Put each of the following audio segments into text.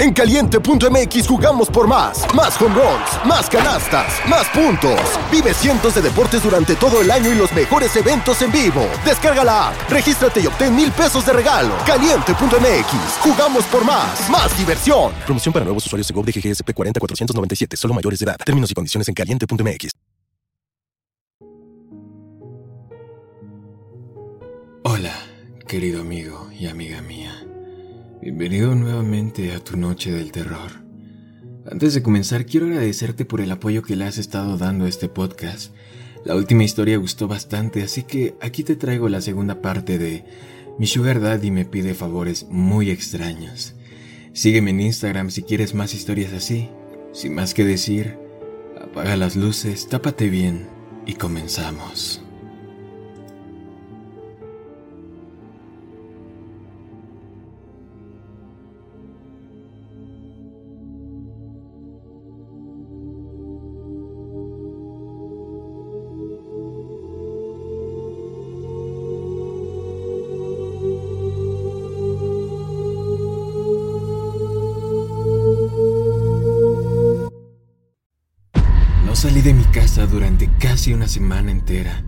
En caliente.mx jugamos por más. Más home runs, más canastas, más puntos. Vive cientos de deportes durante todo el año y los mejores eventos en vivo. Descarga la app, regístrate y obtén mil pesos de regalo. Caliente.mx, jugamos por más. Más diversión. Promoción para nuevos usuarios de GOV de GGSP 40497, solo mayores de edad. Términos y condiciones en caliente.mx. Hola, querido amigo y amiga mía. Bienvenido nuevamente a tu noche del terror. Antes de comenzar, quiero agradecerte por el apoyo que le has estado dando a este podcast. La última historia gustó bastante, así que aquí te traigo la segunda parte de Mi Sugar Daddy me pide favores muy extraños. Sígueme en Instagram si quieres más historias así. Sin más que decir, apaga las luces, tápate bien y comenzamos. De mi casa durante casi una semana entera.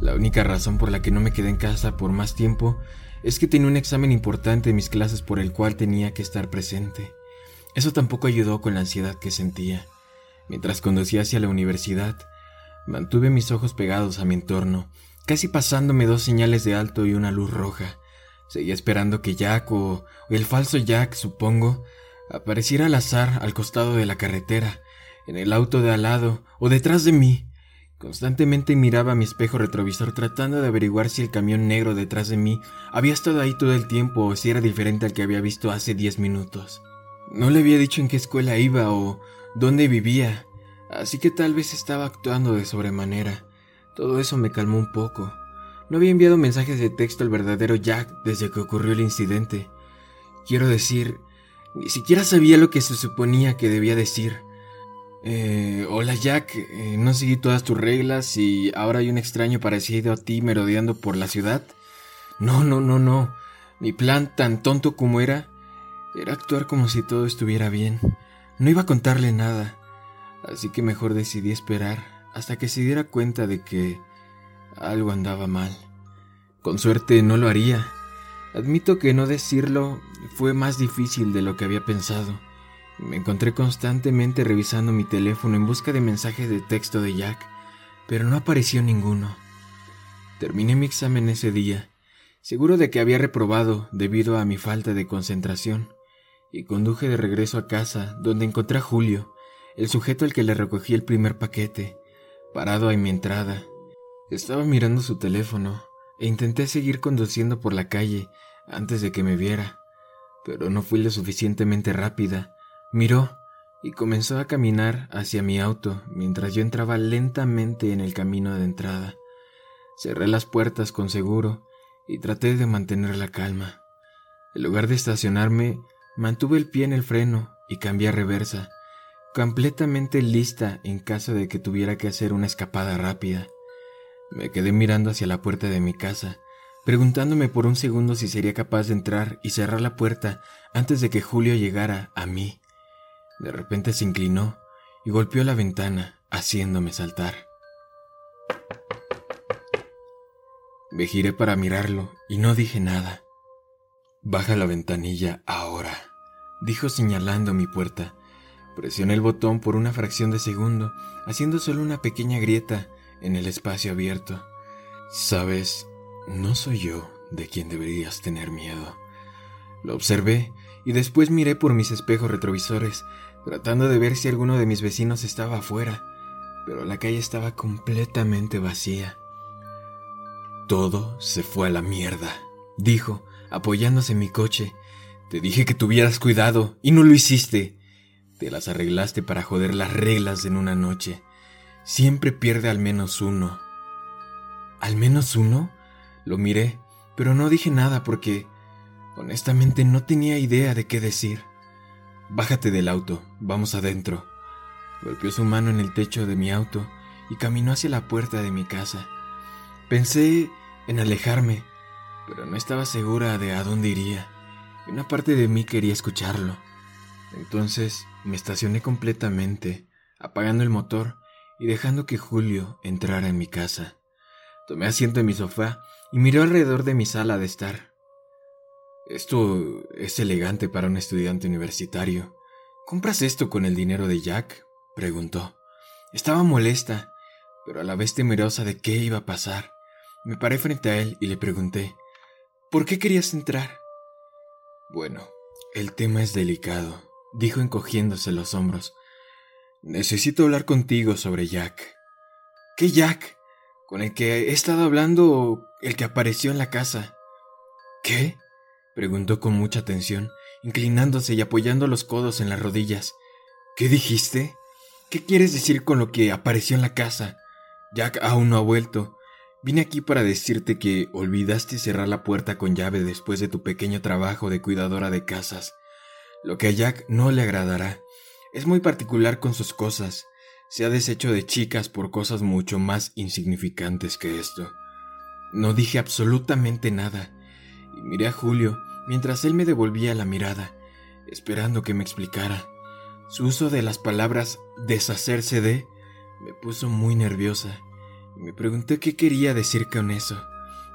La única razón por la que no me quedé en casa por más tiempo es que tenía un examen importante en mis clases por el cual tenía que estar presente. Eso tampoco ayudó con la ansiedad que sentía. Mientras conducía hacia la universidad, mantuve mis ojos pegados a mi entorno, casi pasándome dos señales de alto y una luz roja. Seguía esperando que Jack o el falso Jack, supongo, apareciera al azar al costado de la carretera, en el auto de al lado o detrás de mí. Constantemente miraba mi espejo retrovisor tratando de averiguar si el camión negro detrás de mí había estado ahí todo el tiempo o si era diferente al que había visto hace diez minutos. No le había dicho en qué escuela iba o dónde vivía, así que tal vez estaba actuando de sobremanera. Todo eso me calmó un poco. No había enviado mensajes de texto al verdadero Jack desde que ocurrió el incidente. Quiero decir, ni siquiera sabía lo que se suponía que debía decir. Eh, hola Jack, eh, no seguí todas tus reglas y ahora hay un extraño parecido a ti merodeando por la ciudad. No, no, no, no. Mi plan, tan tonto como era, era actuar como si todo estuviera bien. No iba a contarle nada, así que mejor decidí esperar hasta que se diera cuenta de que algo andaba mal. Con suerte no lo haría. Admito que no decirlo fue más difícil de lo que había pensado. Me encontré constantemente revisando mi teléfono en busca de mensajes de texto de Jack, pero no apareció ninguno. Terminé mi examen ese día, seguro de que había reprobado debido a mi falta de concentración, y conduje de regreso a casa, donde encontré a Julio, el sujeto al que le recogí el primer paquete, parado en mi entrada. Estaba mirando su teléfono e intenté seguir conduciendo por la calle antes de que me viera, pero no fui lo suficientemente rápida Miró y comenzó a caminar hacia mi auto mientras yo entraba lentamente en el camino de entrada. Cerré las puertas con seguro y traté de mantener la calma. En lugar de estacionarme, mantuve el pie en el freno y cambié a reversa, completamente lista en caso de que tuviera que hacer una escapada rápida. Me quedé mirando hacia la puerta de mi casa, preguntándome por un segundo si sería capaz de entrar y cerrar la puerta antes de que Julio llegara a mí. De repente se inclinó y golpeó la ventana, haciéndome saltar. Me giré para mirarlo y no dije nada. Baja la ventanilla ahora, dijo señalando mi puerta. Presioné el botón por una fracción de segundo, haciendo solo una pequeña grieta en el espacio abierto. Sabes, no soy yo de quien deberías tener miedo. Lo observé y después miré por mis espejos retrovisores, tratando de ver si alguno de mis vecinos estaba afuera, pero la calle estaba completamente vacía. Todo se fue a la mierda, dijo, apoyándose en mi coche. Te dije que tuvieras cuidado y no lo hiciste. Te las arreglaste para joder las reglas en una noche. Siempre pierde al menos uno. ¿Al menos uno? Lo miré, pero no dije nada porque honestamente no tenía idea de qué decir. Bájate del auto, vamos adentro. Golpeó su mano en el techo de mi auto y caminó hacia la puerta de mi casa. Pensé en alejarme, pero no estaba segura de a dónde iría. Una parte de mí quería escucharlo. Entonces me estacioné completamente, apagando el motor y dejando que Julio entrara en mi casa. Tomé asiento en mi sofá y miré alrededor de mi sala de estar. Esto es elegante para un estudiante universitario. ¿Compras esto con el dinero de Jack? preguntó. Estaba molesta, pero a la vez temerosa de qué iba a pasar. Me paré frente a él y le pregunté, ¿por qué querías entrar? Bueno, el tema es delicado, dijo encogiéndose los hombros. Necesito hablar contigo sobre Jack. ¿Qué Jack? ¿Con el que he estado hablando o el que apareció en la casa? ¿Qué? Preguntó con mucha atención, inclinándose y apoyando los codos en las rodillas. ¿Qué dijiste? ¿Qué quieres decir con lo que apareció en la casa? Jack aún no ha vuelto. Vine aquí para decirte que olvidaste cerrar la puerta con llave después de tu pequeño trabajo de cuidadora de casas. Lo que a Jack no le agradará. Es muy particular con sus cosas. Se ha deshecho de chicas por cosas mucho más insignificantes que esto. No dije absolutamente nada. Y miré a Julio mientras él me devolvía la mirada, esperando que me explicara. Su uso de las palabras deshacerse de me puso muy nerviosa y me pregunté qué quería decir con eso.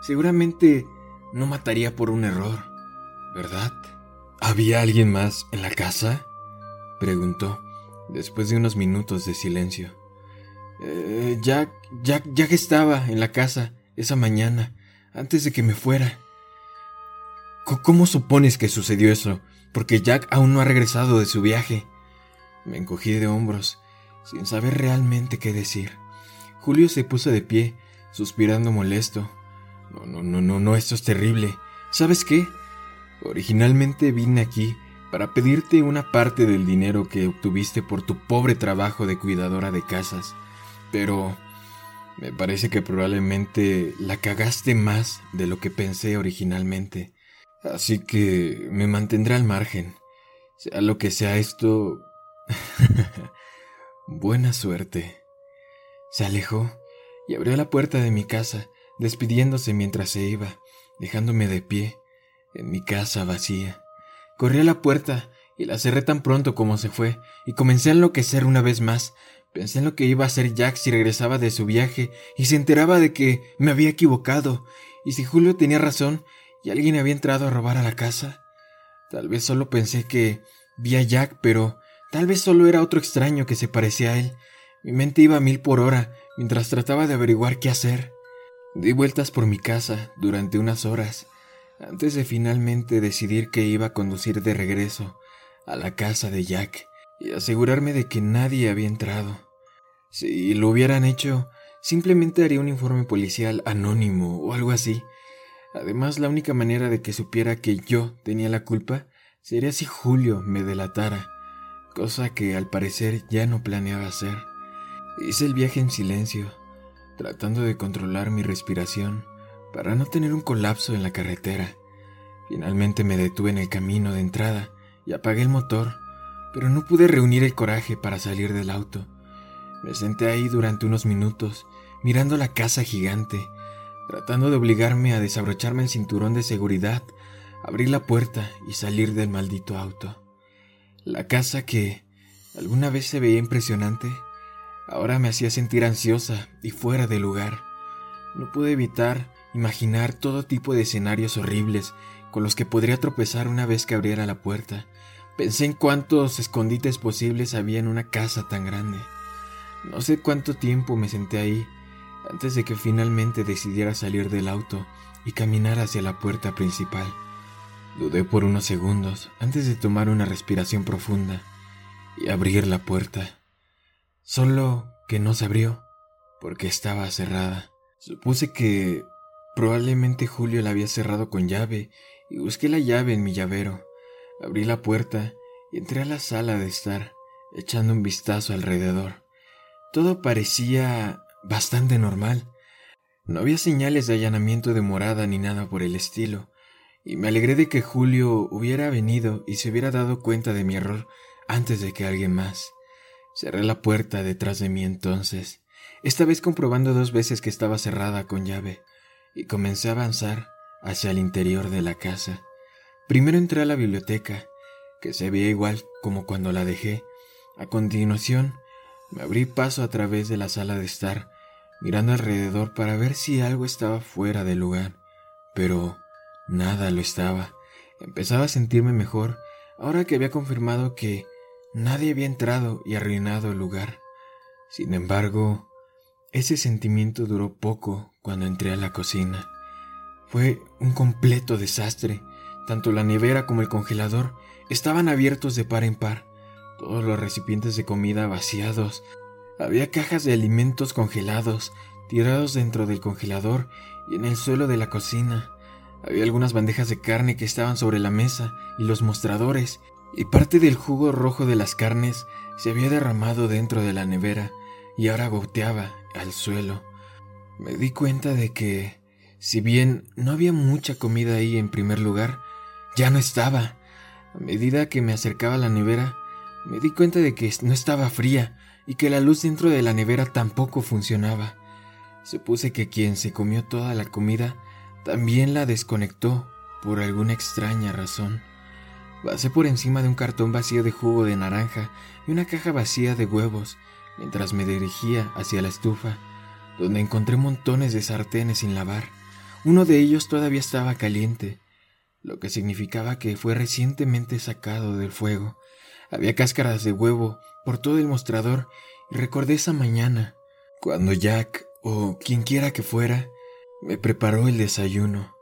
Seguramente no mataría por un error, ¿verdad? ¿Había alguien más en la casa? preguntó, después de unos minutos de silencio. Eh, Jack, Jack, Jack estaba en la casa esa mañana, antes de que me fuera. ¿Cómo supones que sucedió eso? Porque Jack aún no ha regresado de su viaje. Me encogí de hombros, sin saber realmente qué decir. Julio se puso de pie, suspirando molesto. No, no, no, no, no, esto es terrible. ¿Sabes qué? Originalmente vine aquí para pedirte una parte del dinero que obtuviste por tu pobre trabajo de cuidadora de casas, pero me parece que probablemente la cagaste más de lo que pensé originalmente. Así que me mantendré al margen. Sea lo que sea esto, Buena suerte. Se alejó y abrió la puerta de mi casa, despidiéndose mientras se iba, dejándome de pie, en mi casa vacía. Corrí a la puerta y la cerré tan pronto como se fue, y comencé a enloquecer una vez más. Pensé en lo que iba a hacer Jack si regresaba de su viaje y se enteraba de que me había equivocado, y si Julio tenía razón y alguien había entrado a robar a la casa. Tal vez solo pensé que vi a Jack, pero Tal vez solo era otro extraño que se parecía a él. Mi mente iba a mil por hora mientras trataba de averiguar qué hacer. Di vueltas por mi casa durante unas horas antes de finalmente decidir que iba a conducir de regreso a la casa de Jack y asegurarme de que nadie había entrado. Si lo hubieran hecho, simplemente haría un informe policial anónimo o algo así. Además, la única manera de que supiera que yo tenía la culpa sería si Julio me delatara cosa que al parecer ya no planeaba hacer. Hice el viaje en silencio, tratando de controlar mi respiración para no tener un colapso en la carretera. Finalmente me detuve en el camino de entrada y apagué el motor, pero no pude reunir el coraje para salir del auto. Me senté ahí durante unos minutos, mirando la casa gigante, tratando de obligarme a desabrocharme el cinturón de seguridad, abrir la puerta y salir del maldito auto. La casa que alguna vez se veía impresionante, ahora me hacía sentir ansiosa y fuera de lugar. No pude evitar imaginar todo tipo de escenarios horribles con los que podría tropezar una vez que abriera la puerta. Pensé en cuántos escondites posibles había en una casa tan grande. No sé cuánto tiempo me senté ahí antes de que finalmente decidiera salir del auto y caminar hacia la puerta principal. Dudé por unos segundos antes de tomar una respiración profunda y abrir la puerta. Solo que no se abrió porque estaba cerrada. Supuse que probablemente Julio la había cerrado con llave y busqué la llave en mi llavero. Abrí la puerta y entré a la sala de estar, echando un vistazo alrededor. Todo parecía bastante normal. No había señales de allanamiento de morada ni nada por el estilo y me alegré de que Julio hubiera venido y se hubiera dado cuenta de mi error antes de que alguien más. Cerré la puerta detrás de mí entonces, esta vez comprobando dos veces que estaba cerrada con llave, y comencé a avanzar hacia el interior de la casa. Primero entré a la biblioteca. que se veía igual como cuando la dejé. A continuación, me abrí paso a través de la sala de estar, mirando alrededor para ver si algo estaba fuera del lugar, pero nada lo estaba. Empezaba a sentirme mejor ahora que había confirmado que nadie había entrado y arruinado el lugar. Sin embargo, ese sentimiento duró poco cuando entré a la cocina. Fue un completo desastre. Tanto la nevera como el congelador estaban abiertos de par en par todos los recipientes de comida vaciados. Había cajas de alimentos congelados, tirados dentro del congelador y en el suelo de la cocina. Había algunas bandejas de carne que estaban sobre la mesa y los mostradores, y parte del jugo rojo de las carnes se había derramado dentro de la nevera y ahora goteaba al suelo. Me di cuenta de que, si bien no había mucha comida ahí en primer lugar, ya no estaba. A medida que me acercaba a la nevera, me di cuenta de que no estaba fría y que la luz dentro de la nevera tampoco funcionaba. Supuse que quien se comió toda la comida también la desconectó por alguna extraña razón. Pasé por encima de un cartón vacío de jugo de naranja y una caja vacía de huevos mientras me dirigía hacia la estufa, donde encontré montones de sartenes sin lavar. Uno de ellos todavía estaba caliente, lo que significaba que fue recientemente sacado del fuego. Había cáscaras de huevo por todo el mostrador y recordé esa mañana, cuando Jack, o quien quiera que fuera, me preparó el desayuno.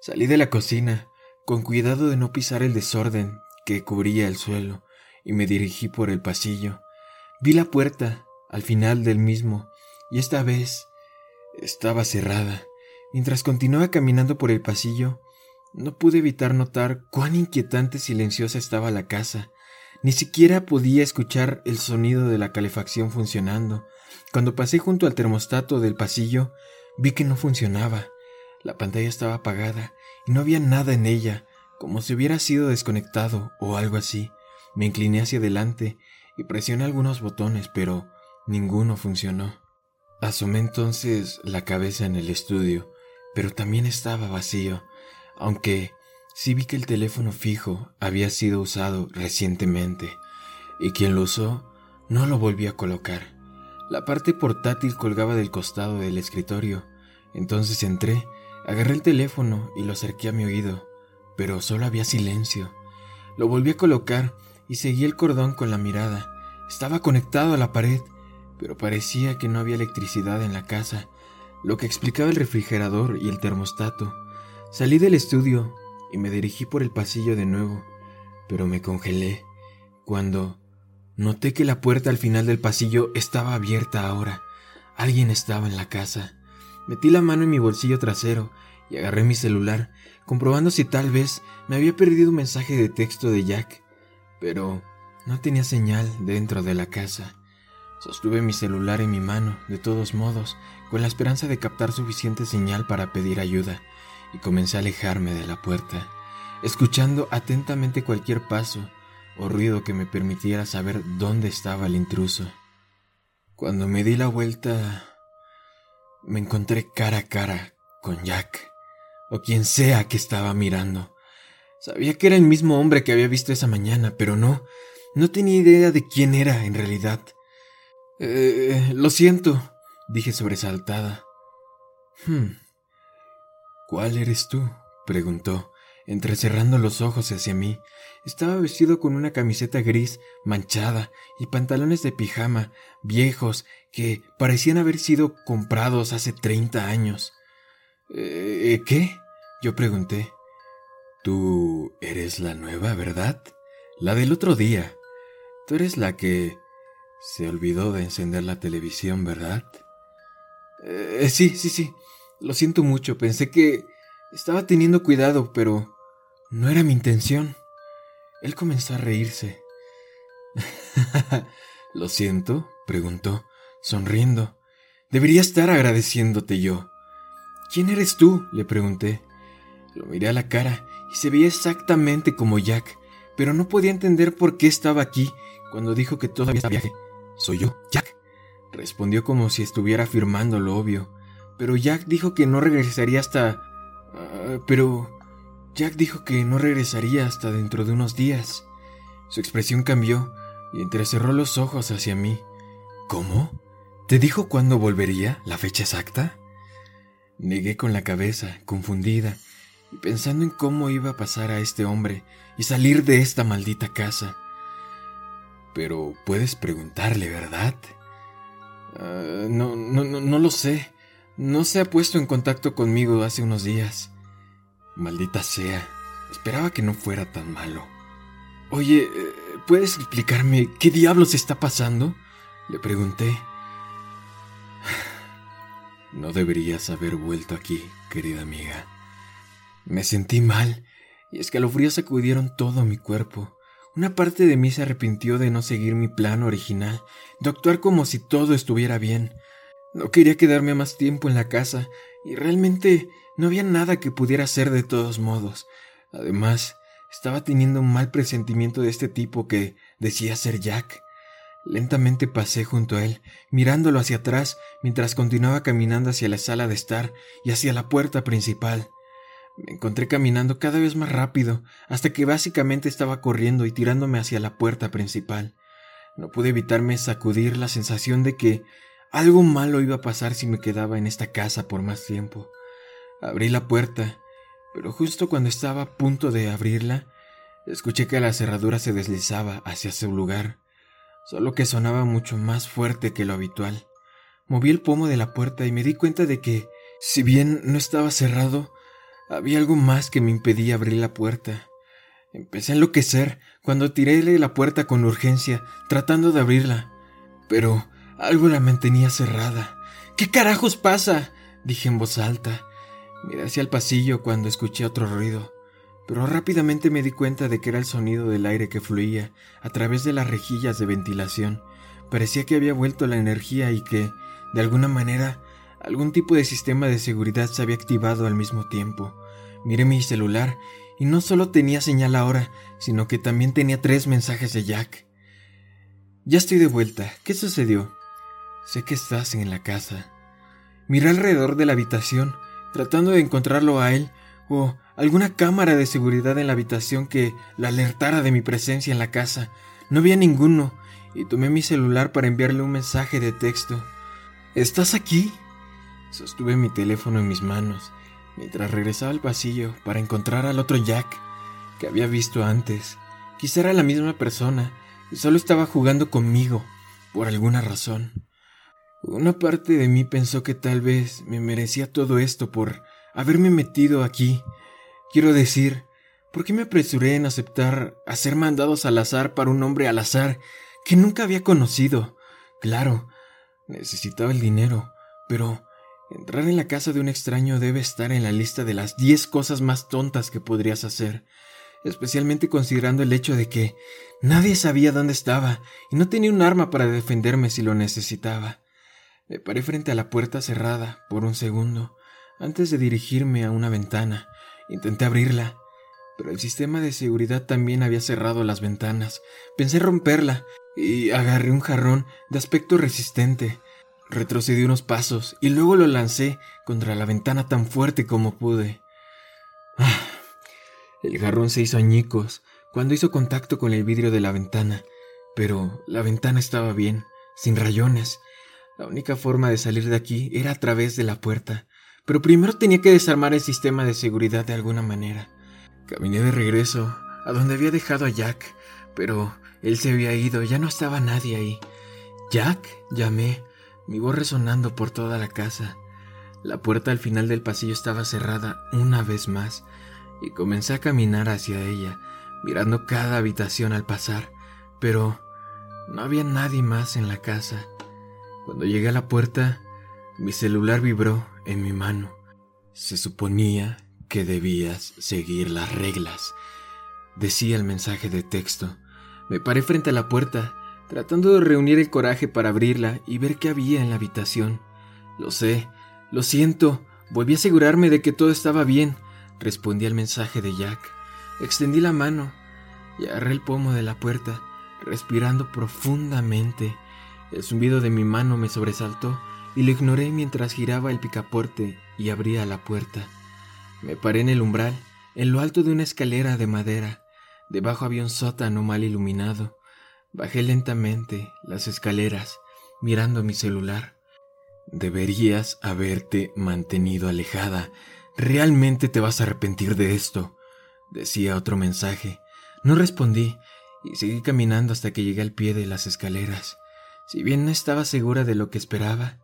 Salí de la cocina, con cuidado de no pisar el desorden que cubría el suelo, y me dirigí por el pasillo. Vi la puerta al final del mismo, y esta vez estaba cerrada. Mientras continuaba caminando por el pasillo, no pude evitar notar cuán inquietante silenciosa estaba la casa. Ni siquiera podía escuchar el sonido de la calefacción funcionando. Cuando pasé junto al termostato del pasillo, vi que no funcionaba. La pantalla estaba apagada y no había nada en ella, como si hubiera sido desconectado o algo así. Me incliné hacia adelante y presioné algunos botones, pero ninguno funcionó. Asomé entonces la cabeza en el estudio, pero también estaba vacío, aunque Sí vi que el teléfono fijo había sido usado recientemente y quien lo usó no lo volvió a colocar. La parte portátil colgaba del costado del escritorio. Entonces entré, agarré el teléfono y lo acerqué a mi oído, pero solo había silencio. Lo volví a colocar y seguí el cordón con la mirada. Estaba conectado a la pared, pero parecía que no había electricidad en la casa, lo que explicaba el refrigerador y el termostato. Salí del estudio y me dirigí por el pasillo de nuevo, pero me congelé cuando noté que la puerta al final del pasillo estaba abierta ahora. Alguien estaba en la casa. Metí la mano en mi bolsillo trasero y agarré mi celular, comprobando si tal vez me había perdido un mensaje de texto de Jack, pero no tenía señal dentro de la casa. Sostuve mi celular en mi mano, de todos modos, con la esperanza de captar suficiente señal para pedir ayuda y comencé a alejarme de la puerta, escuchando atentamente cualquier paso o ruido que me permitiera saber dónde estaba el intruso. Cuando me di la vuelta, me encontré cara a cara con Jack, o quien sea que estaba mirando. Sabía que era el mismo hombre que había visto esa mañana, pero no, no tenía idea de quién era en realidad. Eh, lo siento, dije sobresaltada. Hmm. ¿Cuál eres tú? preguntó, entrecerrando los ojos hacia mí. Estaba vestido con una camiseta gris manchada y pantalones de pijama viejos que parecían haber sido comprados hace treinta años. ¿Eh, ¿Qué? Yo pregunté. Tú eres la nueva, ¿verdad? La del otro día. Tú eres la que se olvidó de encender la televisión, ¿verdad? Eh, sí, sí, sí. Lo siento mucho, pensé que estaba teniendo cuidado, pero no era mi intención. Él comenzó a reírse. ¿Lo siento? preguntó, sonriendo. Debería estar agradeciéndote yo. ¿Quién eres tú? le pregunté. Lo miré a la cara y se veía exactamente como Jack, pero no podía entender por qué estaba aquí cuando dijo que todavía estaba viaje. Soy yo, Jack. Respondió como si estuviera afirmando lo obvio pero Jack dijo que no regresaría hasta... Ah, pero Jack dijo que no regresaría hasta dentro de unos días. Su expresión cambió y entrecerró los ojos hacia mí. ¿Cómo? ¿Te dijo cuándo volvería? ¿La fecha exacta? Negué con la cabeza, confundida, y pensando en cómo iba a pasar a este hombre y salir de esta maldita casa. Pero puedes preguntarle, ¿verdad? Ah, no, no, no, no lo sé. No se ha puesto en contacto conmigo hace unos días. Maldita sea. Esperaba que no fuera tan malo. Oye, eh, ¿puedes explicarme qué diablos está pasando? Le pregunté. No deberías haber vuelto aquí, querida amiga. Me sentí mal y escalofríos sacudieron todo mi cuerpo. Una parte de mí se arrepintió de no seguir mi plan original, de actuar como si todo estuviera bien. No quería quedarme más tiempo en la casa y realmente no había nada que pudiera hacer de todos modos. Además, estaba teniendo un mal presentimiento de este tipo que decía ser Jack. Lentamente pasé junto a él, mirándolo hacia atrás mientras continuaba caminando hacia la sala de estar y hacia la puerta principal. Me encontré caminando cada vez más rápido, hasta que básicamente estaba corriendo y tirándome hacia la puerta principal. No pude evitarme sacudir la sensación de que algo malo iba a pasar si me quedaba en esta casa por más tiempo. Abrí la puerta, pero justo cuando estaba a punto de abrirla, escuché que la cerradura se deslizaba hacia su lugar, solo que sonaba mucho más fuerte que lo habitual. Moví el pomo de la puerta y me di cuenta de que, si bien no estaba cerrado, había algo más que me impedía abrir la puerta. Empecé a enloquecer cuando tiré la puerta con urgencia, tratando de abrirla. Pero algo la mantenía cerrada. ¿Qué carajos pasa? dije en voz alta. Miré hacia el pasillo cuando escuché otro ruido, pero rápidamente me di cuenta de que era el sonido del aire que fluía a través de las rejillas de ventilación. Parecía que había vuelto la energía y que, de alguna manera, Algún tipo de sistema de seguridad se había activado al mismo tiempo. Miré mi celular y no solo tenía señal ahora, sino que también tenía tres mensajes de Jack. Ya estoy de vuelta. ¿Qué sucedió? Sé que estás en la casa. Miré alrededor de la habitación, tratando de encontrarlo a él o alguna cámara de seguridad en la habitación que la alertara de mi presencia en la casa. No había ninguno, y tomé mi celular para enviarle un mensaje de texto. ¿Estás aquí? Sostuve mi teléfono en mis manos mientras regresaba al pasillo para encontrar al otro Jack que había visto antes. Quizá era la misma persona y solo estaba jugando conmigo por alguna razón. Una parte de mí pensó que tal vez me merecía todo esto por haberme metido aquí. Quiero decir, ¿por qué me apresuré en aceptar a ser mandados al azar para un hombre al azar que nunca había conocido? Claro, necesitaba el dinero, pero Entrar en la casa de un extraño debe estar en la lista de las diez cosas más tontas que podrías hacer, especialmente considerando el hecho de que nadie sabía dónde estaba y no tenía un arma para defenderme si lo necesitaba. Me paré frente a la puerta cerrada por un segundo, antes de dirigirme a una ventana. Intenté abrirla, pero el sistema de seguridad también había cerrado las ventanas. Pensé romperla y agarré un jarrón de aspecto resistente Retrocedí unos pasos y luego lo lancé contra la ventana tan fuerte como pude. Ah, el jarrón se hizo añicos cuando hizo contacto con el vidrio de la ventana, pero la ventana estaba bien, sin rayones. La única forma de salir de aquí era a través de la puerta, pero primero tenía que desarmar el sistema de seguridad de alguna manera. Caminé de regreso a donde había dejado a Jack, pero él se había ido, ya no estaba nadie ahí. Jack, llamé, mi voz resonando por toda la casa. La puerta al final del pasillo estaba cerrada una vez más y comencé a caminar hacia ella, mirando cada habitación al pasar, pero no había nadie más en la casa. Cuando llegué a la puerta, mi celular vibró en mi mano. Se suponía que debías seguir las reglas, decía el mensaje de texto. Me paré frente a la puerta tratando de reunir el coraje para abrirla y ver qué había en la habitación. Lo sé, lo siento, volví a asegurarme de que todo estaba bien, respondí al mensaje de Jack. Extendí la mano y agarré el pomo de la puerta, respirando profundamente. El zumbido de mi mano me sobresaltó y lo ignoré mientras giraba el picaporte y abría la puerta. Me paré en el umbral, en lo alto de una escalera de madera. Debajo había un sótano mal iluminado. Bajé lentamente las escaleras, mirando mi celular. Deberías haberte mantenido alejada. Realmente te vas a arrepentir de esto, decía otro mensaje. No respondí y seguí caminando hasta que llegué al pie de las escaleras. Si bien no estaba segura de lo que esperaba,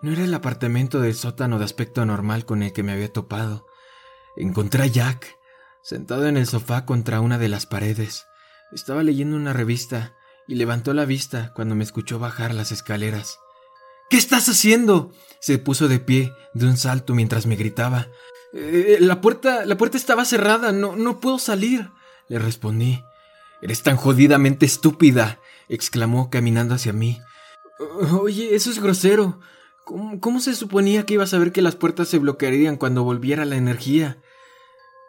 no era el apartamento del sótano de aspecto normal con el que me había topado. Encontré a Jack, sentado en el sofá contra una de las paredes. Estaba leyendo una revista y levantó la vista cuando me escuchó bajar las escaleras. ¿Qué estás haciendo? Se puso de pie de un salto mientras me gritaba. Eh, la puerta, la puerta estaba cerrada, no, no puedo salir. Le respondí. Eres tan jodidamente estúpida, exclamó caminando hacia mí. Oye, eso es grosero. ¿Cómo, ¿Cómo, se suponía que iba a saber que las puertas se bloquearían cuando volviera la energía?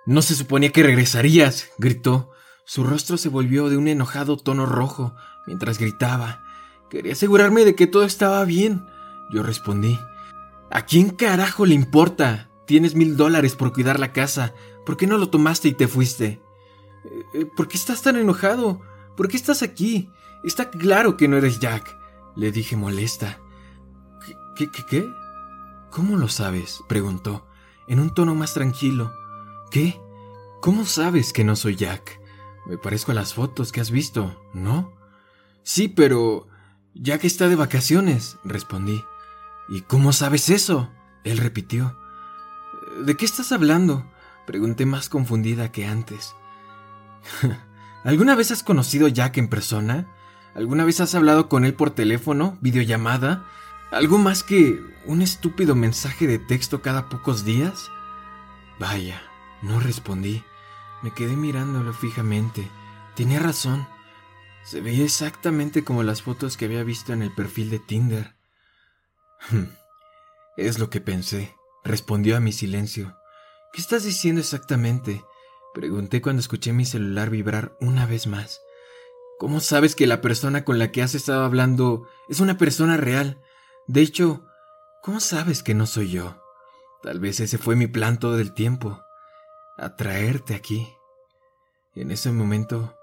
No se suponía que regresarías, gritó. Su rostro se volvió de un enojado tono rojo mientras gritaba. Quería asegurarme de que todo estaba bien. Yo respondí. ¿A quién carajo le importa? Tienes mil dólares por cuidar la casa. ¿Por qué no lo tomaste y te fuiste? Eh, eh, ¿Por qué estás tan enojado? ¿Por qué estás aquí? Está claro que no eres Jack, le dije molesta. ¿Qué, qué, qué? ¿Cómo lo sabes? preguntó, en un tono más tranquilo. ¿Qué? ¿Cómo sabes que no soy Jack? Me parezco a las fotos que has visto, ¿no? Sí, pero... Jack está de vacaciones, respondí. ¿Y cómo sabes eso? Él repitió. ¿De qué estás hablando? Pregunté más confundida que antes. ¿Alguna vez has conocido a Jack en persona? ¿Alguna vez has hablado con él por teléfono, videollamada? ¿Algo más que un estúpido mensaje de texto cada pocos días? Vaya, no respondí. Me quedé mirándolo fijamente. Tenía razón. Se veía exactamente como las fotos que había visto en el perfil de Tinder. es lo que pensé, respondió a mi silencio. ¿Qué estás diciendo exactamente? Pregunté cuando escuché mi celular vibrar una vez más. ¿Cómo sabes que la persona con la que has estado hablando es una persona real? De hecho, ¿cómo sabes que no soy yo? Tal vez ese fue mi plan todo el tiempo. Atraerte aquí. en ese momento,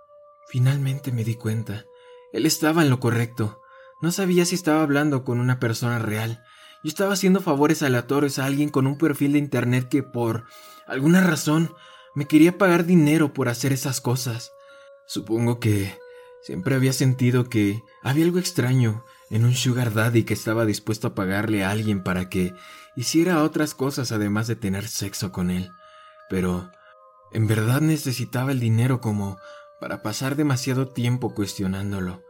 finalmente me di cuenta. Él estaba en lo correcto. No sabía si estaba hablando con una persona real. Yo estaba haciendo favores aleatorios a alguien con un perfil de internet que por alguna razón me quería pagar dinero por hacer esas cosas. Supongo que siempre había sentido que había algo extraño en un sugar daddy que estaba dispuesto a pagarle a alguien para que hiciera otras cosas además de tener sexo con él. Pero en verdad necesitaba el dinero como para pasar demasiado tiempo cuestionándolo.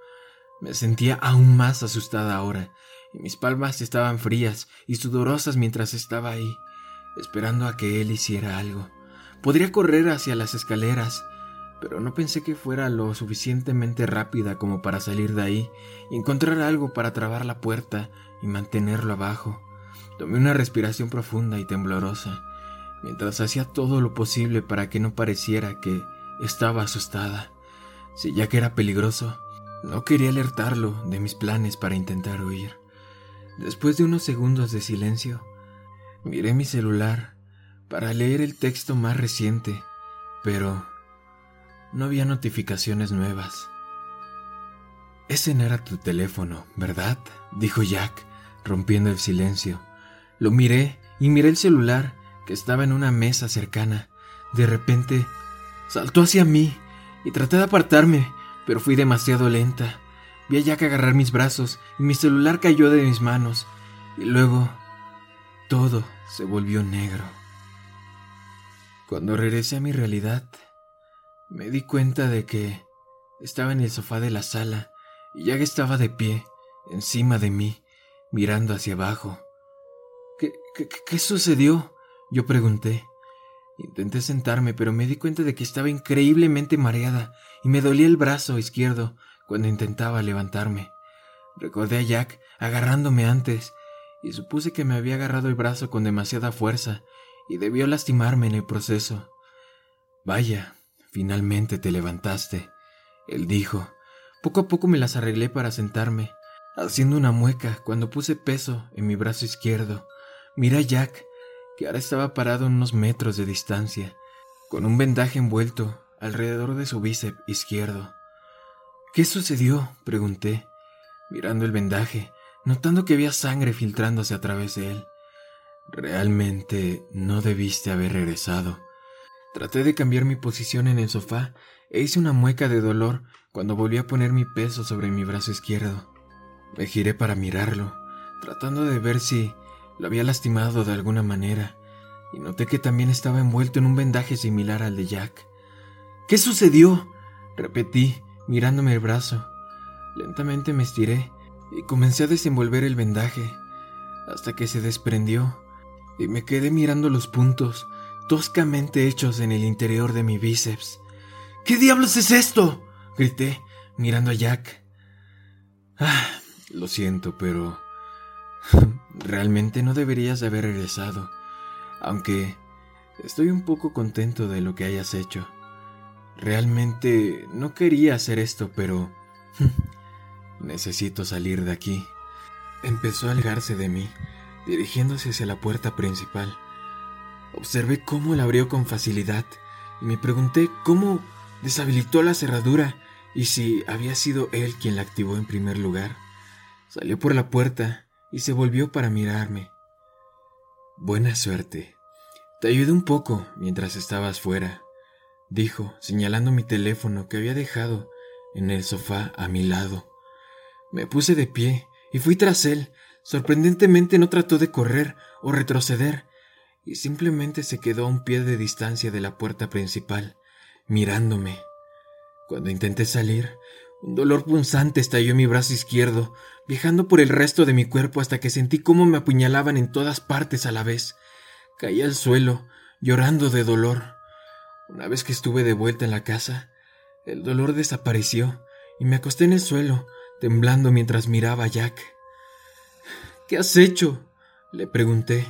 Me sentía aún más asustada ahora, y mis palmas estaban frías y sudorosas mientras estaba ahí, esperando a que él hiciera algo. Podría correr hacia las escaleras, pero no pensé que fuera lo suficientemente rápida como para salir de ahí y encontrar algo para trabar la puerta y mantenerlo abajo. Tomé una respiración profunda y temblorosa, mientras hacía todo lo posible para que no pareciera que estaba asustada. Si ya que era peligroso, no quería alertarlo de mis planes para intentar huir. Después de unos segundos de silencio, miré mi celular para leer el texto más reciente, pero no había notificaciones nuevas. Ese no era tu teléfono, ¿verdad? dijo Jack, rompiendo el silencio. Lo miré y miré el celular que estaba en una mesa cercana. De repente, saltó hacia mí y traté de apartarme, pero fui demasiado lenta. Vi a Jack agarrar mis brazos y mi celular cayó de mis manos. Y luego, todo se volvió negro. Cuando regresé a mi realidad, me di cuenta de que estaba en el sofá de la sala y Jack estaba de pie, encima de mí, mirando hacia abajo. ¿Qué, qué, qué sucedió? Yo pregunté. Intenté sentarme, pero me di cuenta de que estaba increíblemente mareada y me dolía el brazo izquierdo cuando intentaba levantarme. Recordé a Jack agarrándome antes y supuse que me había agarrado el brazo con demasiada fuerza y debió lastimarme en el proceso. Vaya, finalmente te levantaste, él dijo. Poco a poco me las arreglé para sentarme, haciendo una mueca cuando puse peso en mi brazo izquierdo. Miré a Jack, que ahora estaba parado a unos metros de distancia, con un vendaje envuelto alrededor de su bíceps izquierdo. ¿Qué sucedió? pregunté, mirando el vendaje, notando que había sangre filtrándose a través de él. Realmente no debiste haber regresado. Traté de cambiar mi posición en el sofá e hice una mueca de dolor cuando volví a poner mi peso sobre mi brazo izquierdo. Me giré para mirarlo, tratando de ver si lo había lastimado de alguna manera, y noté que también estaba envuelto en un vendaje similar al de Jack. ¿Qué sucedió? repetí, mirándome el brazo. Lentamente me estiré y comencé a desenvolver el vendaje, hasta que se desprendió, y me quedé mirando los puntos toscamente hechos en el interior de mi bíceps. ¿Qué diablos es esto? grité, mirando a Jack. Ah, lo siento, pero realmente no deberías haber regresado, aunque estoy un poco contento de lo que hayas hecho. Realmente no quería hacer esto, pero necesito salir de aquí. Empezó a alejarse de mí, dirigiéndose hacia la puerta principal. Observé cómo la abrió con facilidad y me pregunté cómo deshabilitó la cerradura y si había sido él quien la activó en primer lugar. Salió por la puerta y se volvió para mirarme. Buena suerte. Te ayudé un poco mientras estabas fuera, dijo, señalando mi teléfono que había dejado en el sofá a mi lado. Me puse de pie y fui tras él. Sorprendentemente no trató de correr o retroceder, y simplemente se quedó a un pie de distancia de la puerta principal, mirándome. Cuando intenté salir, un dolor punzante estalló en mi brazo izquierdo, viajando por el resto de mi cuerpo hasta que sentí cómo me apuñalaban en todas partes a la vez. Caí al suelo, llorando de dolor. Una vez que estuve de vuelta en la casa, el dolor desapareció y me acosté en el suelo, temblando mientras miraba a Jack. ¿Qué has hecho? le pregunté.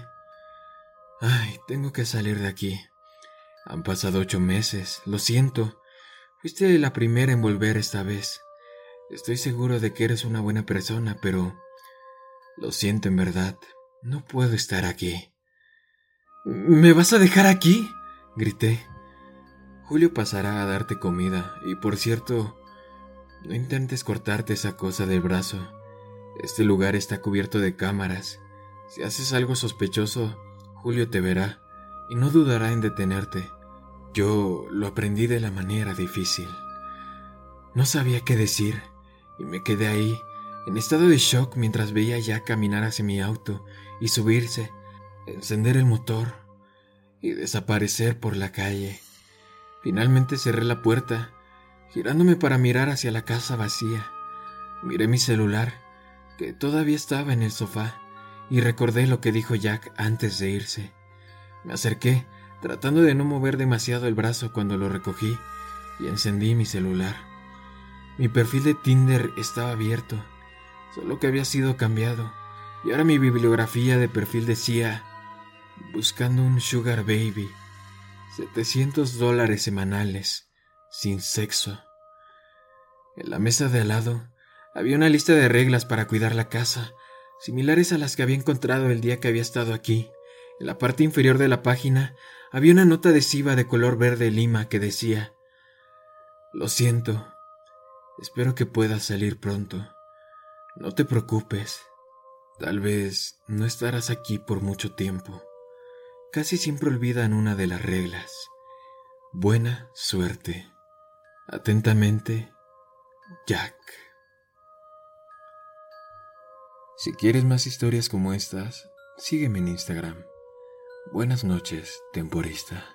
Ay, tengo que salir de aquí. Han pasado ocho meses, lo siento. Fuiste la primera en volver esta vez. Estoy seguro de que eres una buena persona, pero... Lo siento en verdad. No puedo estar aquí. ¿Me vas a dejar aquí? grité. Julio pasará a darte comida, y por cierto, no intentes cortarte esa cosa del brazo. Este lugar está cubierto de cámaras. Si haces algo sospechoso, Julio te verá y no dudará en detenerte. Yo lo aprendí de la manera difícil. No sabía qué decir y me quedé ahí, en estado de shock mientras veía ya caminar hacia mi auto y subirse, encender el motor y desaparecer por la calle. Finalmente cerré la puerta, girándome para mirar hacia la casa vacía. Miré mi celular, todavía estaba en el sofá y recordé lo que dijo Jack antes de irse. Me acerqué, tratando de no mover demasiado el brazo cuando lo recogí, y encendí mi celular. Mi perfil de Tinder estaba abierto, solo que había sido cambiado, y ahora mi bibliografía de perfil decía, buscando un sugar baby, 700 dólares semanales, sin sexo. En la mesa de al lado había una lista de reglas para cuidar la casa, similares a las que había encontrado el día que había estado aquí. En la parte inferior de la página había una nota adhesiva de color verde lima que decía Lo siento. Espero que puedas salir pronto. No te preocupes. Tal vez no estarás aquí por mucho tiempo. Casi siempre olvidan una de las reglas. Buena suerte. Atentamente, Jack. Si quieres más historias como estas, sígueme en Instagram. Buenas noches, temporista.